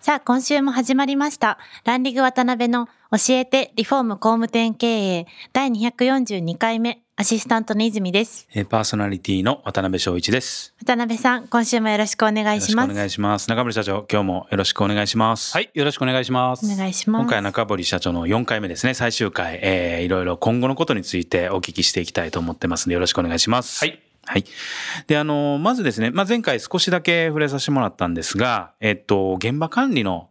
さあ今週も始まりましたランディング渡辺の教えてリフォーム工務店経営第242回目アシスタントの泉です。えーパーソナリティの渡辺翔一です。渡辺さん、今週もよろしくお願いします。よろしくお願いします。中森社長、今日もよろしくお願いします。はい、よろしくお願いします。お願いします。今回は中堀社長の4回目ですね、最終回、えー、いろいろ今後のことについてお聞きしていきたいと思ってますので、よろしくお願いします。はい。はい。で、あの、まずですね、まあ、前回少しだけ触れさせてもらったんですが、えっと、現場管理の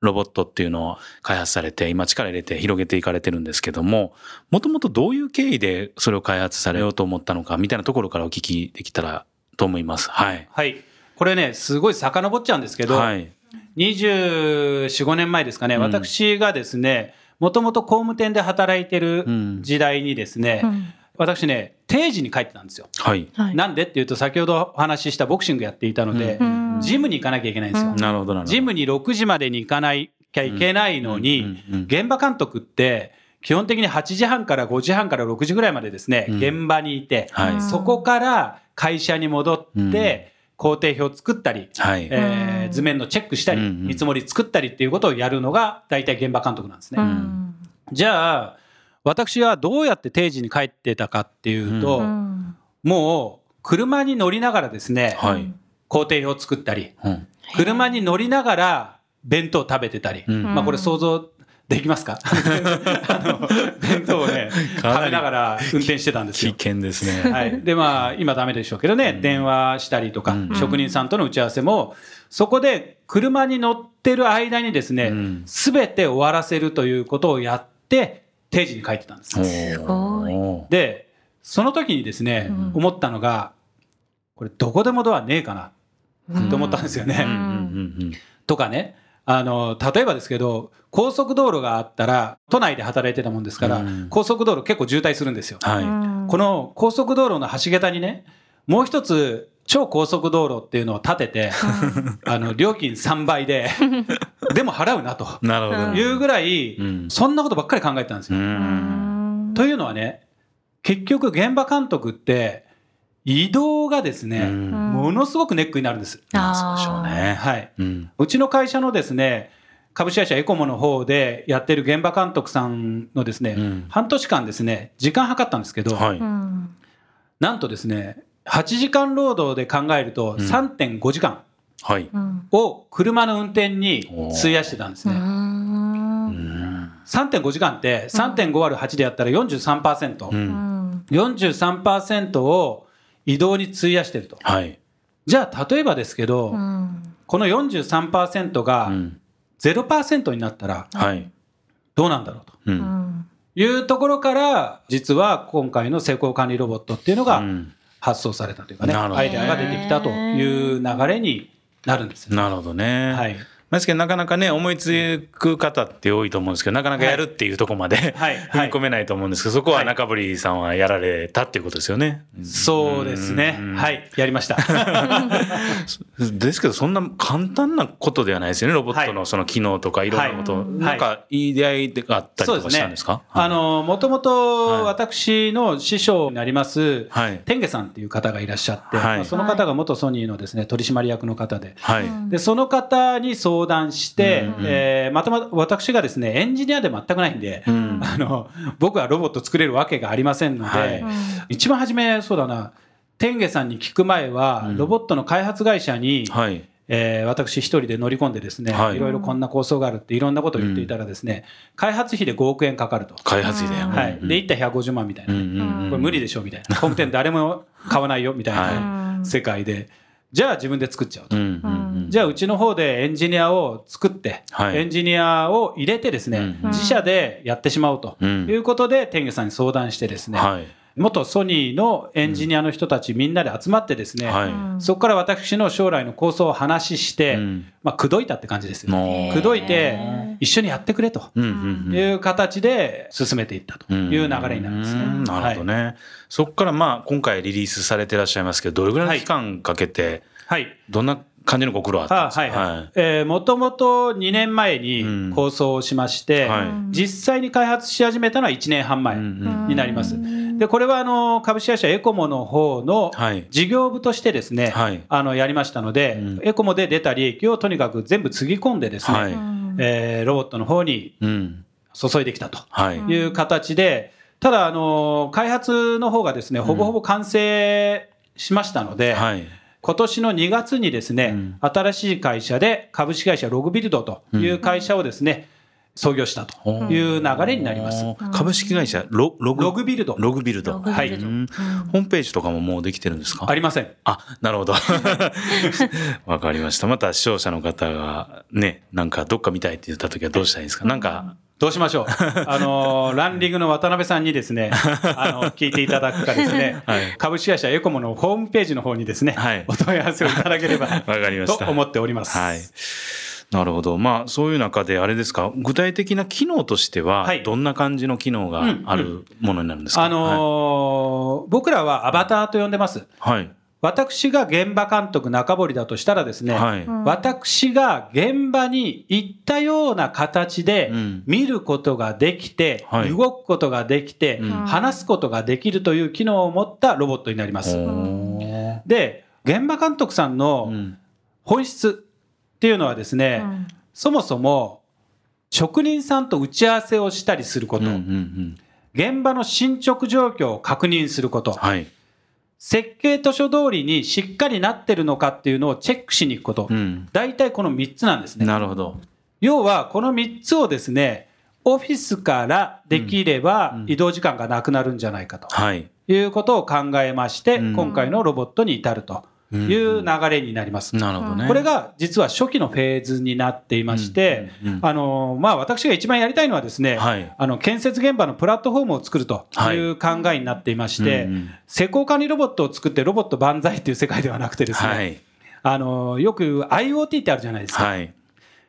ロボットっていうのを開発されて、今力入れて広げていかれてるんですけども、もともとどういう経緯でそれを開発されようと思ったのか、みたいなところからお聞きできたらと思います。はい。はい。これね、すごい遡っちゃうんですけど、はい。24、5年前ですかね、うん私がですね、もともと工務店で働いてるうん時代にですね、うん私ね、定時に帰ってたんですよ。はい。はい。なんでっていうと、先ほどお話ししたボクシングやっていたので、うんジムに行かなきゃいけないんですよ。うんなるほど、なるほど。ジムに6時までに行かなきゃいけないのに、現場監督って、基本的に8時半から5時半から6時ぐらいまでですね、うん現場にいて、はい。そこから会社に戻って、工程表作ったり、はい。えー図面のチェックしたり、うんうん見積もり作ったりっていうことをやるのが大体現場監督なんですね。うんじゃあ、私はどうやって定時に帰ってたかっていうと、うんもう車に乗りながらですね、はい。工程表を作ったり、うん。車に乗りながら弁当食べてたり、うんまあこれ想像できますか？あの弁当をね、食べながら運転してたんです危よ。険ですね。はい。で、まあ、今ダメでしょうけどね、電話したりとか、うん職人さんとの打ち合わせも、そこで車に乗ってる間にですねうん、すべ、て終わらせるということをやって、定時に帰ってたんです。すごいで、その時にですね、うん思ったのが、これどこでもドアねえかな、と思ったんですよね。うんうんうんとかね、あの、例えばですけど、高速道路があったら、都内で働いてたもんですから、うん高速道路結構渋滞するんですよ。はい。この高速道路の橋桁にね、もう一つ、超高速道路っていうのを建てて、あの、料金3倍で、でも払うなとなるほど。いうぐらい、うんそんなことばっかり考えてたんですうよ。ん。というのはね、結局現場監督って、移動がですね、うんものすごくネックになるんです。まあそうでしょうね。はい。うん。うちの会社のですね、株式会社エコモの方でやってる現場監督さんのですね、うん半年間ですね、時間計ったんですけど、はい。うんなんとですね、8時間労働で考えるとうん3.5時間を車の運転に費やしてたんですうね。んうん。3.5時間って3.5割る8でやったら43%。う。うんん43%を移動に費やしてると。はい。じゃあ、例えばですけど、うんこの43%うがん。0%になったらはい。どうなんだろうと。う。うんんいうところから、実は今回の成功管理ロボットっていうのがうん発想されたというかね、アイデアが出てきたという流れになるんですよ。なるほどね。はい。ですけど、なかなかね、思いつく方って多いと思うんですけど、なかなかやるっていうところまで、はい踏み込めないと思うんですけど、そこは中堀さんはやられたっていうことですよね。そうですねうん。はい。やりました。ですけど、そんな簡単なことではないですよね、ロボットのその機能とかいろんなこと。はいなんか、いい出会いがあったりとかしたんですか？あ、の、もともと私の師匠になります、はい。天下さんっていう方がいらっしゃって、その方が元ソニーのですね、取締役の方で、はい。で、その方に相談して、うんえーまたまた私がですね、エンジニアで全くないんで、うんあの、僕はロボット作れるわけがありませんので、はい一番初め、そうだな、天下さんに聞く前は、うんロボットの開発会社に、はい。えー私一人で乗り込んでですね、はいい、ろいろこんな構想があるっていろんなことを言っていたらですね、開発費で5億円かかると。開発費で。うんはい。で、1体150万みたいな。うんうんうんこれ無理でしょみたいな。工務店誰も買わないよみたいはな世界で、じゃあ自分で作っちゃうと。うんうんうんじゃあうちの方でエンジニアを作って、はい。エンジニアを入れてですね、うん。自社でやってしまおうと。うん。いうことで、天下さんに相談してですね、はい。元ソニーのエンジニアの人たちみんなで集まってですね、はい。そこから私の将来の構想を話して、うん。まあ、口説いたって感じですよ。の口説いて、一緒にやってくれと。うんうんうん。いう形で進めていったと。いう流れになりますね。うん。なるほどね。そこからまあ今回リリースされてらっしゃいますけど、どれぐらいの期間かけて、はい。はい。どんな感じのご苦労あったんですか？あはいはい。えーもともと2年前うんに構想をしまして、はい実際に開発し始めたのは1年半前うんうんになります。で、これはあの株式会社エコモの方のはい事業部としてですね、はいあのやりましたので、うんエコモで出た利益をとにかく全部つぎ込んでですね、はいえーロボットの方にうん。注いできたとはい。いう形で、ただ、あの開発の方がですね、ほぼほぼ完成しましたので、はい。今年の2月にですね、うん。新しい会社で株式会社ログビルドという会社をですね、創業したという流れになります。株式会社ロログ？ログビルド。ログビルド。ログビルド。うん。ホームページとかももうできてるんですか？ありません。あ、なるほど。わかりました。また視聴者の方がね、なんかどっか見たいって言った時はどうしたらいいですか？なんか、どうしましょう？あの、ランディングの渡辺さんにですね、あの、聞いていただくかですね、はい株式会社エコモのホームページの方にですね、はいお問い合わせをいただければ わかりましたと思っております。はい。なるほど。まあ、そういう中で、あれですか、具体的な機能としてははい、どんな感じの機能があるものになるんですか、あのー僕らはアバターと呼んでます。はい。私が現場監督中堀だとしたらですね、はい。私が現場に行ったような形でうん。見ることができて、はい。動くことができて、うん。話すことができるという機能を持ったロボットになります。おーで、現場監督さんうのん。本質っていうのはですね、そもそも職人さんと打ち合わせをしたりすること、うんうんうん。現場の進捗状況を確認すること、はい。設計図書通りにしっかりなってるのかっていうのをチェックしに行くこと、うん。大体この3つなんですね。なるほど。要はこの3つをですね、オフィスからできればうん移動時間がなくなるんじゃないかとはい。いうことを考えまして、うん今回のロボットに至るという流れになります。なるほどね。これが実は初期のフェーズになっていまして、あのまあ、私が一番やりたいのはですね、はいあの建設現場のプラットフォームを作るという考えになっていまして、うんうん施工管理ロボットを作ってロボット万歳っていう世界ではなくてですね、はい。あのよく IoT ってあるじゃないですか。はい。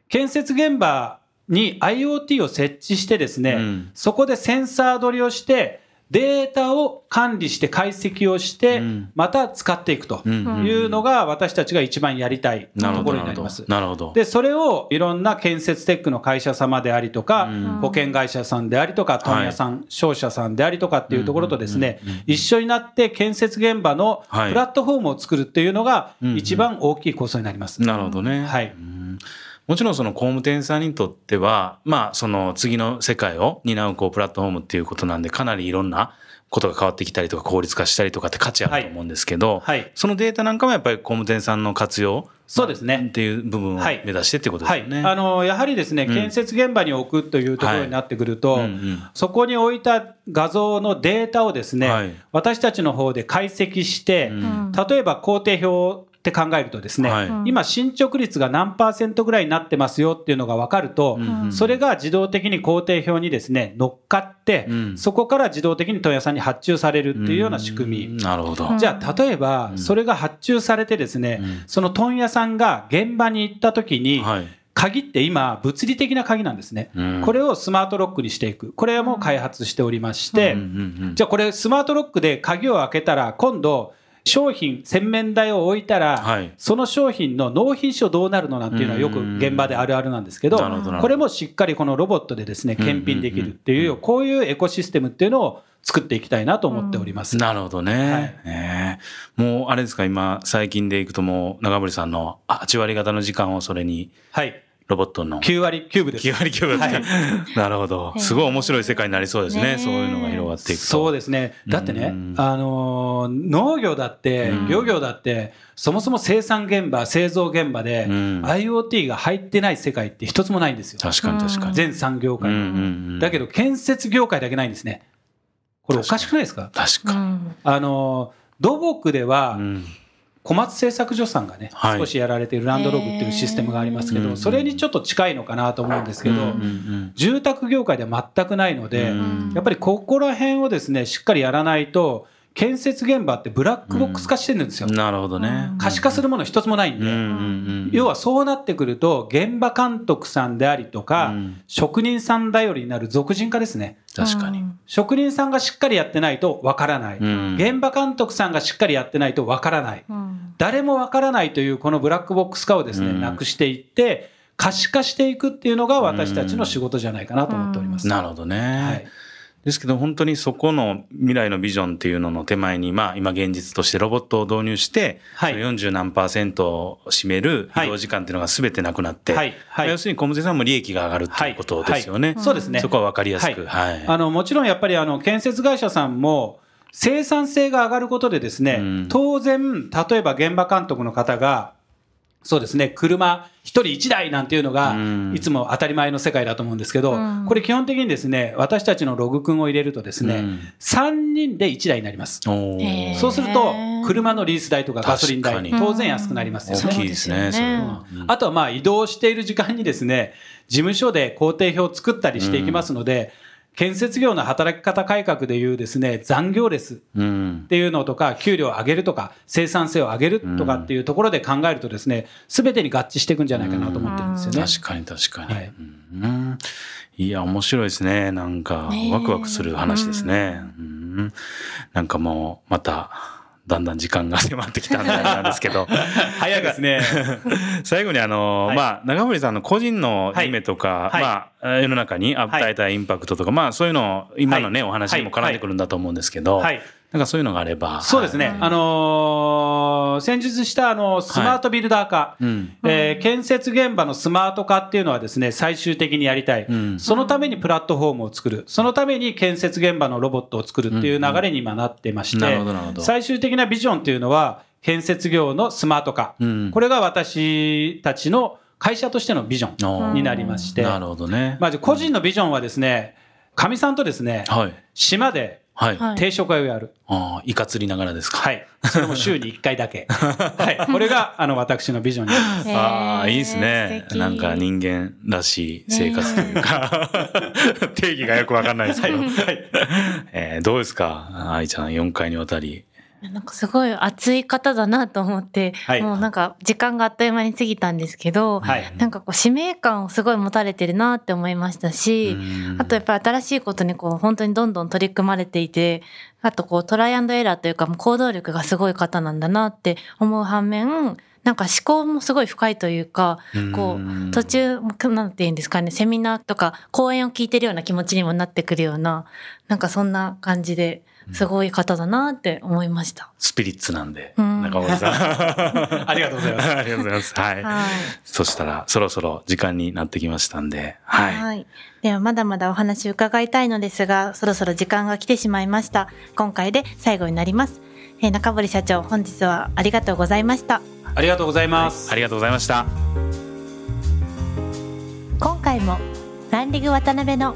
建設現場に IoT を設置してですね、うんそこでセンサー取りをして、データを管理して解析をしてうん、また使っていくというのが私たちが一番やりたい。ところになります。。なるほど。で、それをいろんな建設テックの会社様でありとか、うん。保険会社さんでありとか、問屋さん、商社さんでありとかっていうところとですね一緒になって建設現場のプはい。ラットフォームを作るっていうのが一番大きい構想になります。なるほどね。はい。うんもちろんその工務店さんにとっては、まあその次の世界を担うこうプラットフォームっていうことなんで、かなりいろんなことが変わってきたりとか効率化したりとかって価値あると思うんですけど、はい。そのデータなんかもやっぱり工務店さんの活用そうですね。っていう部分をはい目指してってことですはい。あのやはりですね、うん。建設現場に置くというところになってくると、うんうん。そこに置いた画像のデータをですね、はい。私たちの方で解析して、うん。例えば工程表って考えるとですね、はい今進捗率が何パーセントぐらいになってますよっていうのが分かると、うんうんそれが自動的に工程表にですね乗っかって、うんそこから自動的に問屋さんに発注されるっていうような仕組み。うんなるほど。じゃあ、例えば、それが発注されてですね、うんその問屋さんが現場に行った時に、はい。鍵って今、物理的な鍵なんですね。うんこれをスマートロックにしていく。これも開発しておりまして、うんうんうんじゃあこれスマートロックで鍵を開けたら、今度、商品、洗面台を置いたら、はい。その商品の納品書どうなるのなんていうのはよく現場であるあるなんですけどこれもしっかりこのロボットでですね、検品できるっていう、こういうエコシステムっていうのを作っていきたいなと思っております。なるほどね。ええ。もうあれですか、今、最近でいくともう、長堀さんのあ8割方の時間をそれに、はい。ロボットの。9割9分です。9割9分はい なるほど。すごい面白い世界になりそうですね。ねそういうのが広がっていくと。そうですね。だってねうん、あのー農業だってうん、漁業だって、そもそも生産現場、製造現場で、うん IoT が入ってない世界って一つもないんですよ。確かに確かに。全産業界うんうんうんだけど、建設業界だけないんですね。これおかしくないですか？確かに。あのー土木ではう、ん小松製作所さんがね、はい少しやられているランドログっていうシステムがありますけど、それにちょっと近いのかなと思うんですけど、住宅業界では全くないので、うんやっぱりここら辺をですね、しっかりやらないと、建設現場ってブラックボックス化してるんですようん。なるほどね。可視化するもの一つもないんで。要はそうなってくると、現場監督さんでありとか、うん職人さん頼りになる俗人化ですね。確かに。職人さんがしっかりやってないとわからない。うん現場監督さんがしっかりやってないとわからない。うん誰もわからないというこのブラックボックス化をですね、うんなくしていって、可視化していくっていうのが私たちの仕事じゃないかなと思っております。なるほどね。はい。ですけど本当にそこの未来のビジョンっていうのの手前に、まあ今現実としてロボットを導入して、はいその40何パーセントを占めるはい移動時間っていうのが全てなくなって、はいはい要するに小室さんも利益が上がるっていうことですよね。はいそうですね。そこは分かりやすく。はい。あの、もちろんやっぱりあの、建設会社さんも、生産性が上がることでですね、うん当然、例えば現場監督の方が、そうですね、車一人一台なんていうのがうん、いつも当たり前の世界だと思うんですけど、うん。これ基本的にですね、私たちのログ君を入れるとですね、うん。3人で1台になります。そうすると、車のリース代とかガソリン代当然安くなりますよ。ね。大きいですね、それは。あとはまあ移動している時間にですね、事務所で工程表を作ったりしていきますので、建設業の働き方改革でいうですね、残業レスっうん。ていうのとか、給料を上げるとか、生産性を上げるとかっていうところで考えるとですね、すべてに合致していくんじゃないかなと思ってるんですよね。確かに確かに。はいうんいや、面白いですね。なんかワクワクする話ですね。うんなんかもう、また、だんだん時間が迫ってきたんでなんですけど。早いですね。最後にあの、はい。まあ、長森さんの個人の夢とか、はい。まあ、世の中に与えたインパクトとか、まあ、そういうのを、今のね、お話にも絡んでくるんだと思うんですけど、はい。なんかそういうのがあれば。そうですね。はいあのー先日したあの、スマートビルダー化。うん。えー建設現場のスマート化っていうのはですね、最終的にやりたい。うんそのためにプラットフォームを作る。そのために建設現場のロボットを作るっていう流れに今なってまして、なるほど、なるほど。最終的なビジョンっていうのは、建設業のスマート化。うんこれが私たちの会社としてのビジョンになりまして、なるほどね。まあ、個人のビジョンはですね、かみさんとですね、はい。島ではい。はい定食会をやる。ああ、イカ釣りながらですか。はい。それも週に1回だけ。はい。これが、あの、私のビジョンになります。ああ、いいです素ね。敵なんか人間らしい生活というか、定義がよくわかんないですけど。えーどうですか？愛ちゃん、4回にわたり。なんかすごい熱い方だなと思って、はい。もうなんか時間があっという間に過ぎたんですけど、はい。なんかこう使命感をすごい持たれてるなって思いましたし、あとやっぱり新しいことにこう本当にどんどん取り組まれていて、あとこうトライアンドエラーというかもう行動力がすごい方なんだなって思う反面、なんか思考もすごい深いというか、こう途中、なんていうんですかね、セミナーとか講演を聞いてるような気持ちにもなってくるような、なんかそんな感じですごい方だなって思いました。スピリッツなんで、うん中森さん。ありがとうございます。ありがとうございます。はい。はい。そしたら、そろそろ時間になってきましたんで、はい。はい。ではまだまだお話伺いたいのですが、そろそろ時間が来てしまいました。今回で最後になります。えー中堀社長、本日はありがとうございました。ありがとうございます。ありがとうございました。今回もランディング渡辺の